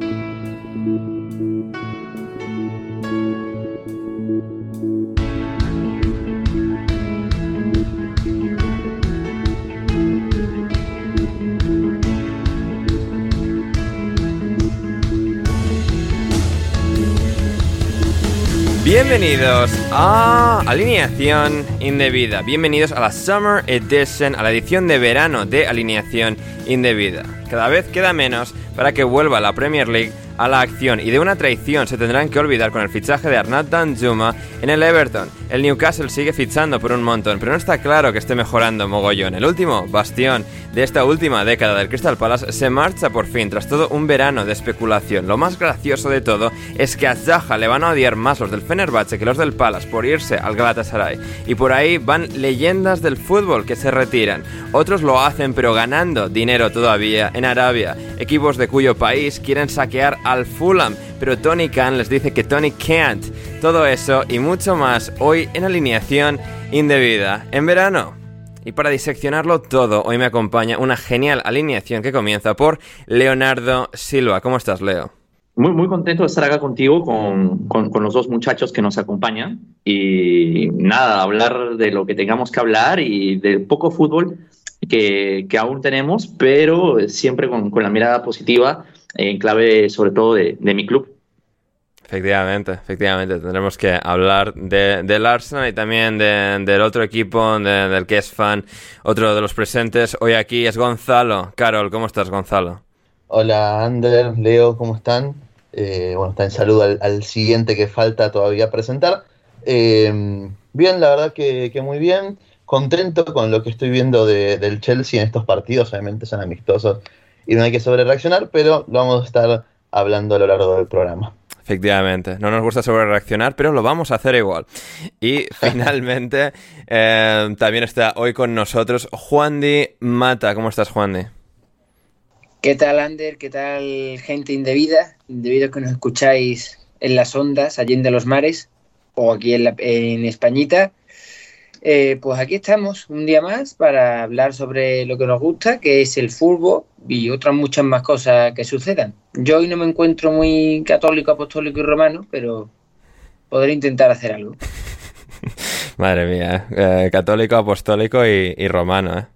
Thank you. Bienvenidos a Alineación Indebida. Bienvenidos a la Summer Edition, a la edición de verano de Alineación Indebida. Cada vez queda menos para que vuelva la Premier League a la acción y de una traición se tendrán que olvidar con el fichaje de Arnad Danjuma en el Everton. El Newcastle sigue fichando por un montón, pero no está claro que esté mejorando mogollón. El último bastión de esta última década del Crystal Palace se marcha por fin tras todo un verano de especulación. Lo más gracioso de todo es que a Zaha le van a odiar más los del Fenerbahce que los del Palace por irse al Galatasaray. Y por ahí van leyendas del fútbol que se retiran. Otros lo hacen pero ganando dinero todavía en Arabia. Equipos de cuyo país quieren saquear al Fulham, pero Tony Khan les dice que Tony can't. Todo eso y mucho más hoy en alineación indebida. En verano. Y para diseccionarlo todo, hoy me acompaña una genial alineación que comienza por Leonardo Silva. ¿Cómo estás, Leo? Muy, muy contento de estar acá contigo con, con, con, los dos muchachos que nos acompañan. Y nada, hablar de lo que tengamos que hablar y del poco fútbol que, que aún tenemos, pero siempre con, con la mirada positiva en clave sobre todo de, de mi club. Efectivamente, efectivamente. Tendremos que hablar de, del Arsenal y también de, del otro equipo de, del que es fan, otro de los presentes. Hoy aquí es Gonzalo. Carol, ¿cómo estás, Gonzalo? Hola, Ander, Leo, ¿cómo están? Eh, bueno, está en saludo al, al, siguiente que falta todavía presentar. Eh, bien, la verdad que, que, muy bien. Contento con lo que estoy viendo de, del Chelsea en estos partidos. Obviamente son amistosos y no hay que sobre reaccionar, pero lo vamos a estar hablando a lo largo del programa. Efectivamente, no nos gusta sobre reaccionar, pero lo vamos a hacer igual. Y finalmente, eh, también está hoy con nosotros Juan Di Mata. ¿Cómo estás, Juan Di? ¿Qué tal, Ander? ¿Qué tal, gente indebida? Indebidos que nos escucháis en las ondas, allí en los mares, o aquí en, la, en Españita. Eh, pues aquí estamos un día más para hablar sobre lo que nos gusta, que es el fútbol y otras muchas más cosas que sucedan. Yo hoy no me encuentro muy católico, apostólico y romano, pero podré intentar hacer algo. Madre mía, eh, católico, apostólico y, y romano, ¿eh?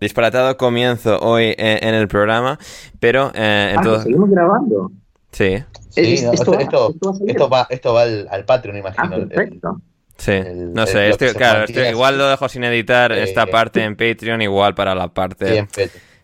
Disparatado comienzo hoy eh, en el programa, pero eh, en Ah, todo- seguimos grabando. Sí, Sí, Es- no, esto esto, va- esto, esto va esto va, esto va al, al Patreon, Ah, imagino. el- perfecto. sí. El- no sé, estoy, claro, estoy- igual lo dejo sin editar Eh, esta parte en Patreon, igual para la parte...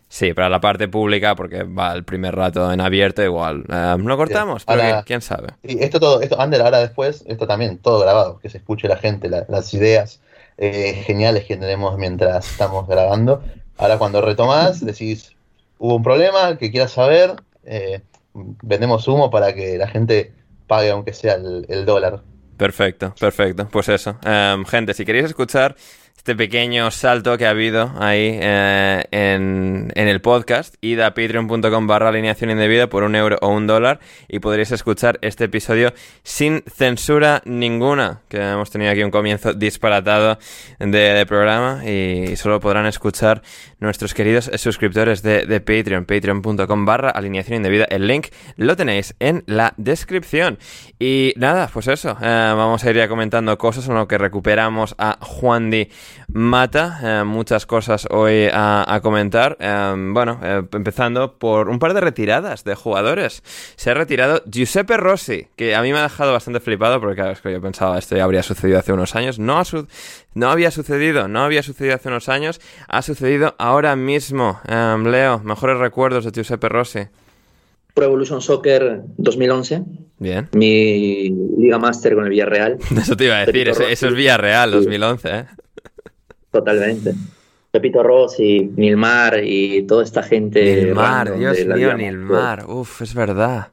Sí, para la parte pública, porque va el primer rato en abierto, igual. Eh, ¿Lo cortamos? Pero Ahora- qui- quién sabe. Y esto todo, esto, Ander, ahora después, esto también, todo grabado, que se escuche la gente, la- las ideas eh, geniales que tenemos mientras estamos grabando. Ahora cuando retomás, decís, hubo un problema, que quieras saber, eh, vendemos humo para que la gente pague aunque sea el, dólar. Perfecto, perfecto. Pues eso. Em, gente, si queréis escuchar este pequeño salto que ha habido ahí eh, en, en el podcast, id a patreon.com barra alineación indebida por un euro o un dólar y podréis escuchar este episodio sin censura ninguna, que hemos tenido aquí un comienzo disparatado de, programa y solo podrán escuchar nuestros queridos suscriptores de, de Patreon, patreon.com barra alineación indebida. El link lo tenéis en la descripción. Y nada, pues eso, eh, vamos a ir ya comentando cosas en lo que recuperamos a Juan Di Mata. eh, muchas cosas hoy a, a comentar. Eh, bueno, eh, empezando por un par de retiradas de jugadores. Se ha retirado Giuseppe Rossi, que a mí me ha dejado bastante flipado porque claro, es que yo pensaba esto ya habría sucedido hace unos años. No, ha su- no había sucedido, no había sucedido hace unos años. Ha sucedido ahora mismo. Leo, mejores recuerdos de Giuseppe Rossi. Pro Evolution Soccer 2011, Bien. mi Liga Master con el Villarreal, Eso te iba a decir, eso, eso es Villarreal, Sí. 2011, ¿eh? Totalmente. Pepito Rossi, Nilmar y toda esta gente. Nilmar, Dios mío. Nilmar. Uf, es verdad.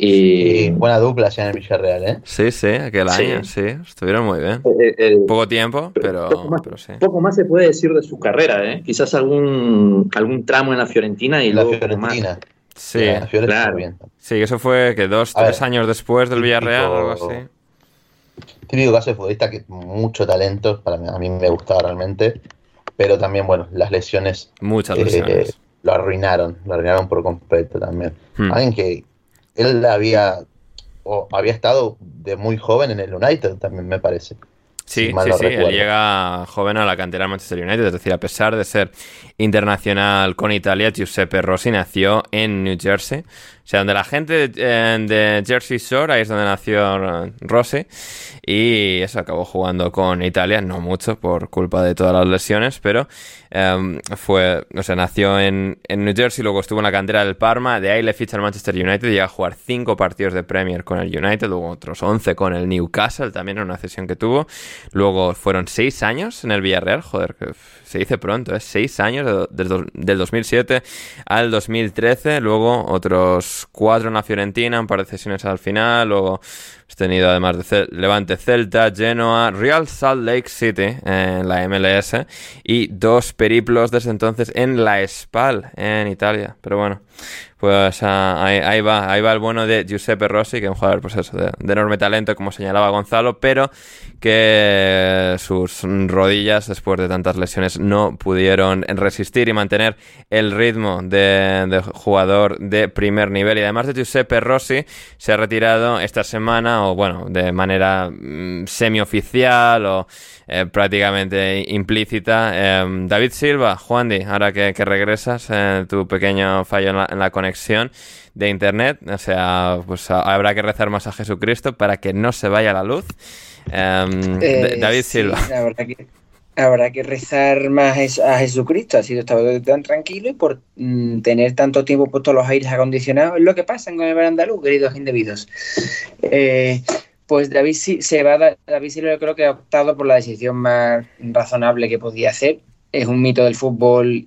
Y buena dupla en el Villarreal, ¿eh? Sí, sí, aquel Sí. año, sí. Estuvieron muy bien. eh, el- Poco tiempo, pero, poco, más, pero sí. poco más se puede decir de su carrera, ¿eh? Quizás algún, algún tramo en la Fiorentina y la luego poco más. Fiorentina. Sí, La Fiorentina claro. bien. sí, eso fue que dos, A tres ver, años después del típico- Villarreal, algo así. Típico caso de futbolista que mucho talento, para mí, a mí me gustaba realmente, pero también, bueno, las lesiones Muchas eh, lesiones. lo arruinaron, lo arruinaron por completo también. Hmm. Alguien que él había, o había estado de muy joven en el United también, me parece. Sí, sí, sí, él llega joven a la cantera del Manchester United, es decir, a pesar de ser internacional con Italia, Giuseppe Rossi nació en New Jersey, sea, donde la gente de Jersey Shore, ahí es donde nació eh, Rossi, y eso, acabó jugando con Italia, no mucho por culpa de todas las lesiones, pero eh, fue, o sea, nació en, en New Jersey, luego estuvo en la cantera del Parma, de ahí le ficha al Manchester United, llega a jugar 5 partidos de Premier con el United, luego otros 11 con el Newcastle, también en una cesión que tuvo, luego fueron 6 años en el Villarreal, joder, que se dice pronto, ¿eh? 6 años de- do- del 2007 al 2013, luego otros 4 en la Fiorentina, un par de cesiones al final, luego has tenido además de Cel- Levante Celta, Genoa, Real Salt Lake City en la MLS y dos periplos desde entonces en la Spal en Italia. Pero bueno, pues ah, ahí, va, ahí va el bueno de Giuseppe Rossi, que es un jugador pues de, enorme talento, como señalaba Gonzalo, pero que sus rodillas después de tantas lesiones no pudieron resistir y mantener el ritmo de, jugador de primer nivel. Y además de Giuseppe Rossi, se ha retirado esta semana, o bueno, de manera mm, semioficial o eh, prácticamente implícita, eh, David Silva, Juan ahora que, regresas, eh, tu pequeño fallo en la, conexión de internet, o sea, pues habrá que rezar más a Jesucristo para que no se vaya la luz. Em, David Silva. habrá que rezar más a Jesucristo, ha sido estado tan tranquilo y por mm, tener tanto tiempo puestos los aires acondicionados, es lo que pasa con el verandaluz, queridos indebidos. Eh, pues David se va David Silva creo que ha optado por la decisión más razonable que podía hacer. Es un mito del fútbol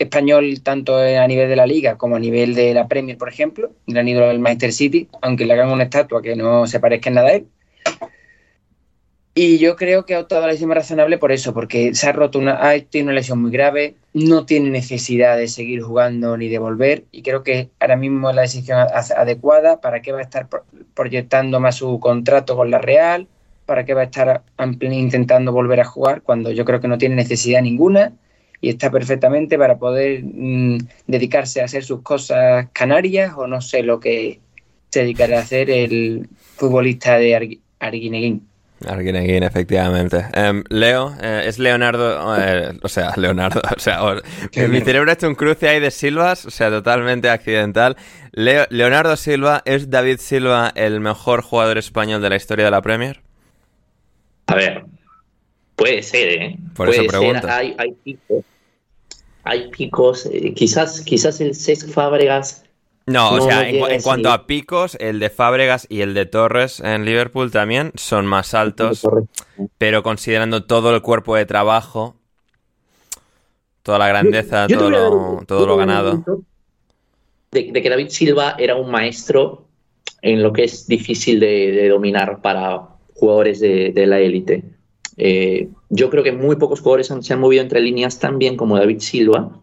español tanto a nivel de la liga como a nivel de la Premier, por ejemplo, gran ídolo del Manchester City, aunque le hagan una estatua que no se parezca en nada a él. Y yo creo que ha optado la decisión razonable por eso, porque se ha roto una, ha tenido una lesión muy grave, no tiene necesidad de seguir jugando ni de volver, y creo que ahora mismo es la decisión adecuada. ¿Para qué va a estar proyectando más su contrato con la Real? ¿Para qué va a estar intentando volver a jugar cuando yo creo que no tiene necesidad ninguna? Y está perfectamente para poder mm, dedicarse a hacer sus cosas canarias o no sé lo que se dedicará a hacer el futbolista de Arguineguín. Arguineguín, efectivamente. Em, Leo, eh, es Leonardo, eh, o sea, Leonardo, o sea, mi cerebro ha hecho un cruce ahí de Silvas, o sea, totalmente accidental. Leonardo Silva, ¿es David Silva el mejor jugador español de la historia de la Premier? A ver, puede ser, ¿eh? Por eso pregunto. Hay, hay hay picos eh, quizás, quizás el Cesc Fábregas no, o sea, en, cuanto a picos, el de Fábregas y el de Torres en Liverpool también son más altos, pero considerando todo el cuerpo de trabajo, toda la grandeza, todo, lo, todo lo ganado. De, que David Silva era un maestro en lo que es difícil de, dominar para jugadores de, la élite. Eh, yo creo que muy pocos jugadores se han movido entre líneas tan bien como David Silva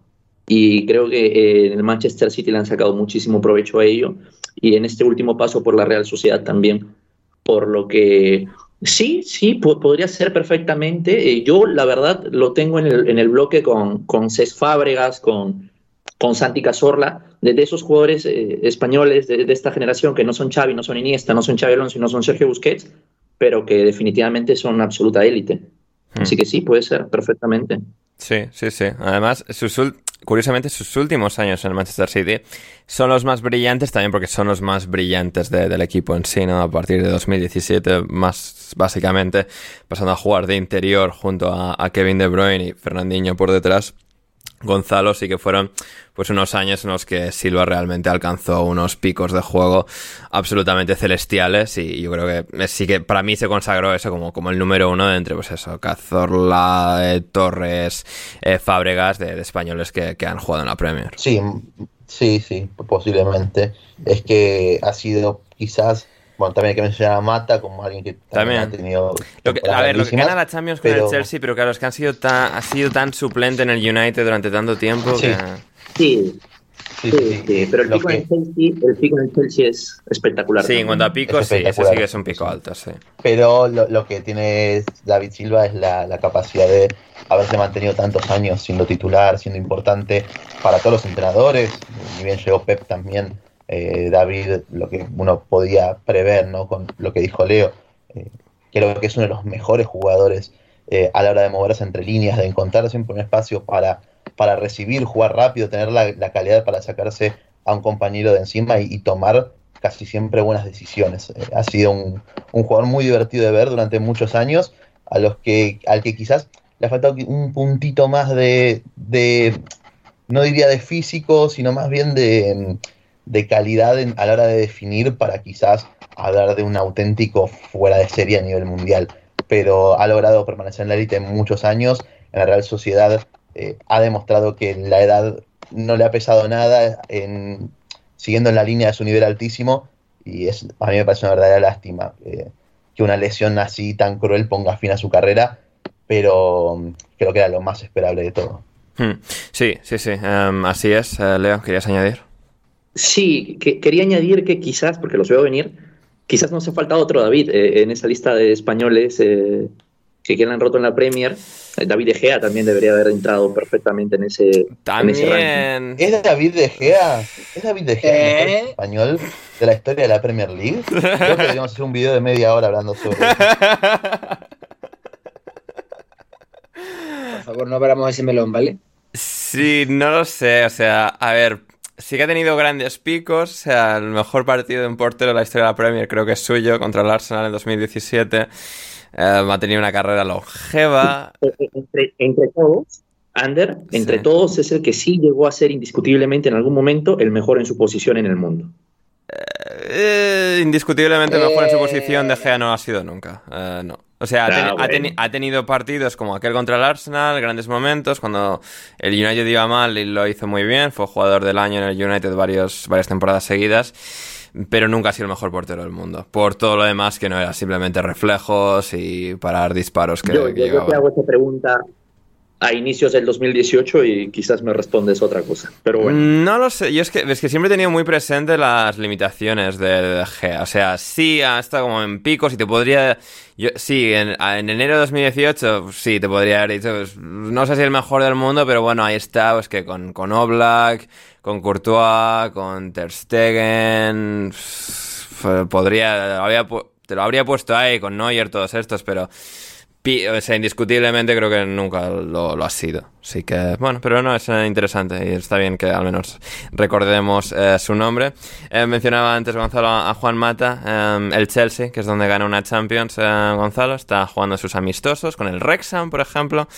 y creo que eh, en el Manchester City le han sacado muchísimo provecho a ello y en este último paso por la Real Sociedad también, por lo que sí, sí, podría ser perfectamente. Eh, yo la verdad lo tengo en el, en el bloque con, con Cés Fábregas, con, con Santi Cazorla, de, esos jugadores eh, españoles de, esta generación que no son Xavi, no son Iniesta, no son Xavi Alonso y no son Sergio Busquets, pero que definitivamente son absoluta élite. Hmm. Así que sí, puede ser perfectamente. Sí, sí, sí. Además, sus, curiosamente, sus últimos años en el Manchester City son los más brillantes también porque son los más brillantes del equipo en sí, ¿no? A partir de 2017, más básicamente, pasando a jugar de interior junto a Kevin De Bruyne y Fernandinho por detrás. Gonzalo sí que fueron pues unos años en los que Silva realmente alcanzó unos picos de juego absolutamente celestiales y yo creo que sí que para mí se consagró eso como, como el número uno de entre pues eso, Cazorla, eh, Torres, eh, Fábregas de, españoles que, que, han jugado en la Premier. Sí, sí, sí, posiblemente. Es que ha sido quizás bueno, también hay que mencionar a Mata como alguien que también, ha tenido. a ver, lo que gana la Champions con el Chelsea, pero claro, es que han sido tan, ha sido tan suplente en el United durante tanto tiempo sí. Sí. Sí, sí, pero el pico, en el Chelsea, el pico en el Chelsea es espectacular. Sí, en cuanto a picos, sí, ese sí que es un pico alto, sí. Pero lo, lo que tiene David Silva es la, la, capacidad de haberse mantenido tantos años siendo titular, siendo importante para todos los entrenadores. Ni bien llegó Pep también eh, David, lo que uno podía prever, ¿no? Con lo que dijo Leo, eh, creo que es uno de los mejores jugadores eh, a la hora de moverse entre líneas, de encontrar siempre un espacio para, para recibir, jugar rápido, tener la, calidad para sacarse a un compañero de encima y, tomar casi siempre buenas decisiones. ha sido un, jugador muy divertido de ver durante muchos años, a los que, al que quizás le ha faltado un puntito más de, de no diría de físico, sino más bien de, de calidad a la hora de definir para quizás hablar de un auténtico fuera de serie a nivel mundial. Pero ha logrado permanecer en la élite muchos años. En la Real Sociedad eh, ha demostrado que la edad no le ha pesado nada, en, siguiendo en la línea de su nivel altísimo. Y es, a mí me parece una verdadera lástima eh, que una lesión así tan cruel ponga fin a su carrera. Pero mm, creo que era lo más esperable de todo. Hmm. Sí, sí, sí. Así es. Eh, Leo, ¿querías añadir? Sí, que, quería añadir que quizás, porque los veo venir, quizás no se falta otro David eh, en esa lista de españoles eh, que quedan roto en la Premier. Eh, David De Gea también debería haber entrado perfectamente en ese, también. ¿Es David De Gea? ¿Es David De Gea el mejor español de la historia de la Premier League? Creo que deberíamos hacer un video de media hora hablando sobre eso. favor, no abramos ese melón, ¿vale? Sí, no lo sé, o sea, a ver, sí que ha tenido grandes picos, o sea, el mejor partido de un portero de la historia de la Premier creo que es suyo contra el Arsenal en 2017. Eh, ha tenido una carrera longeva. Entre, entre todos, Ander, entre Sí. todos es el que sí llegó a ser indiscutiblemente en algún momento el mejor en su posición en el mundo. Eh, indiscutiblemente mejor en su Eh. posición, De Gea no ha sido nunca. Eh, no. O sea, ha, tenido partidos como aquel contra el Arsenal, grandes momentos, cuando el United iba mal y lo hizo muy bien, fue jugador del año en el United varios, varias temporadas seguidas, pero nunca ha sido el mejor portero del mundo. Por todo lo demás que no era simplemente reflejos y parar disparos que, yo, que yo- yo te hago esta pregunta a inicios del 2018 y quizás me respondes otra cosa. Pero bueno, No lo sé, yo es que, es que siempre he tenido muy presente las limitaciones de, de Gea. O sea, sí ha estado como en picos y te podría... Yo, sí, en, en enero de 2018, pues sí, te podría haber dicho, pues, no sé si el mejor del mundo, pero bueno, ahí está, pues que con, con Oblak, con Courtois, con Ter Stegen, podría, había pu- te lo habría puesto ahí con Neuer, todos estos, pero... O sea, indiscutiblemente creo que nunca lo, ha sido. Así que, bueno, pero no, es eh, interesante y está bien que al menos recordemos eh, su nombre. Eh, mencionaba antes Gonzalo a Juan Mata, eh, el Chelsea, que es donde gana una Champions, Gonzalo, está jugando sus amistosos con el Wrexham, por ejemplo,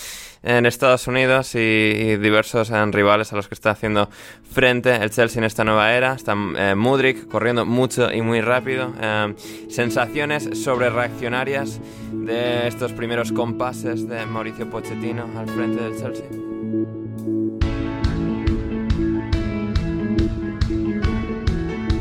en Estados Unidos y, y diversos eh, rivales a los que está haciendo frente el Chelsea en esta nueva era. Está eh, Mudrik corriendo mucho y muy rápido. Eh, sensaciones sobre reaccionarias de estos primeros compases de Mauricio Pochettino al frente del Chelsea.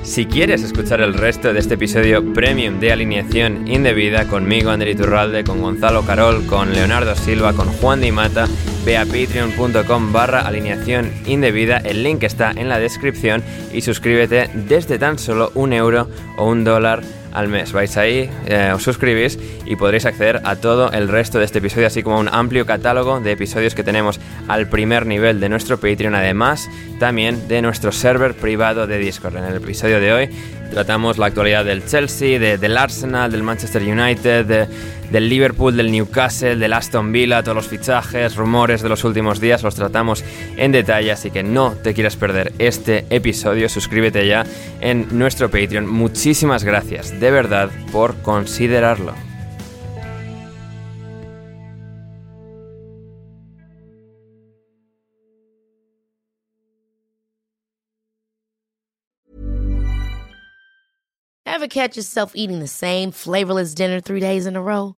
Si quieres escuchar el resto de este episodio premium de alineación indebida conmigo, Ander Iturralde, con Gonzalo Carol, con Leonardo Silva, con Juan Di Mata, ve a patreon.com barra alineación indebida, el link está en la descripción y suscríbete desde tan solo un euro o un dólar al mes. Vais ahí, eh, os suscribís y podréis acceder a todo el resto de este episodio, así como a un amplio catálogo de episodios que tenemos al primer nivel de nuestro Patreon, además también de nuestro server privado de Discord. En el episodio de hoy tratamos la actualidad del Chelsea, de- del Arsenal, del Manchester United, de- del Liverpool, del Newcastle, del Aston Villa, todos los fichajes, rumores de los últimos días, los tratamos en detalle, así que no te quieras perder este episodio, suscríbete ya en nuestro Patreon. Muchísimas gracias, de verdad, por considerarlo. Ever catch yourself eating the same flavorless dinner three days in a row?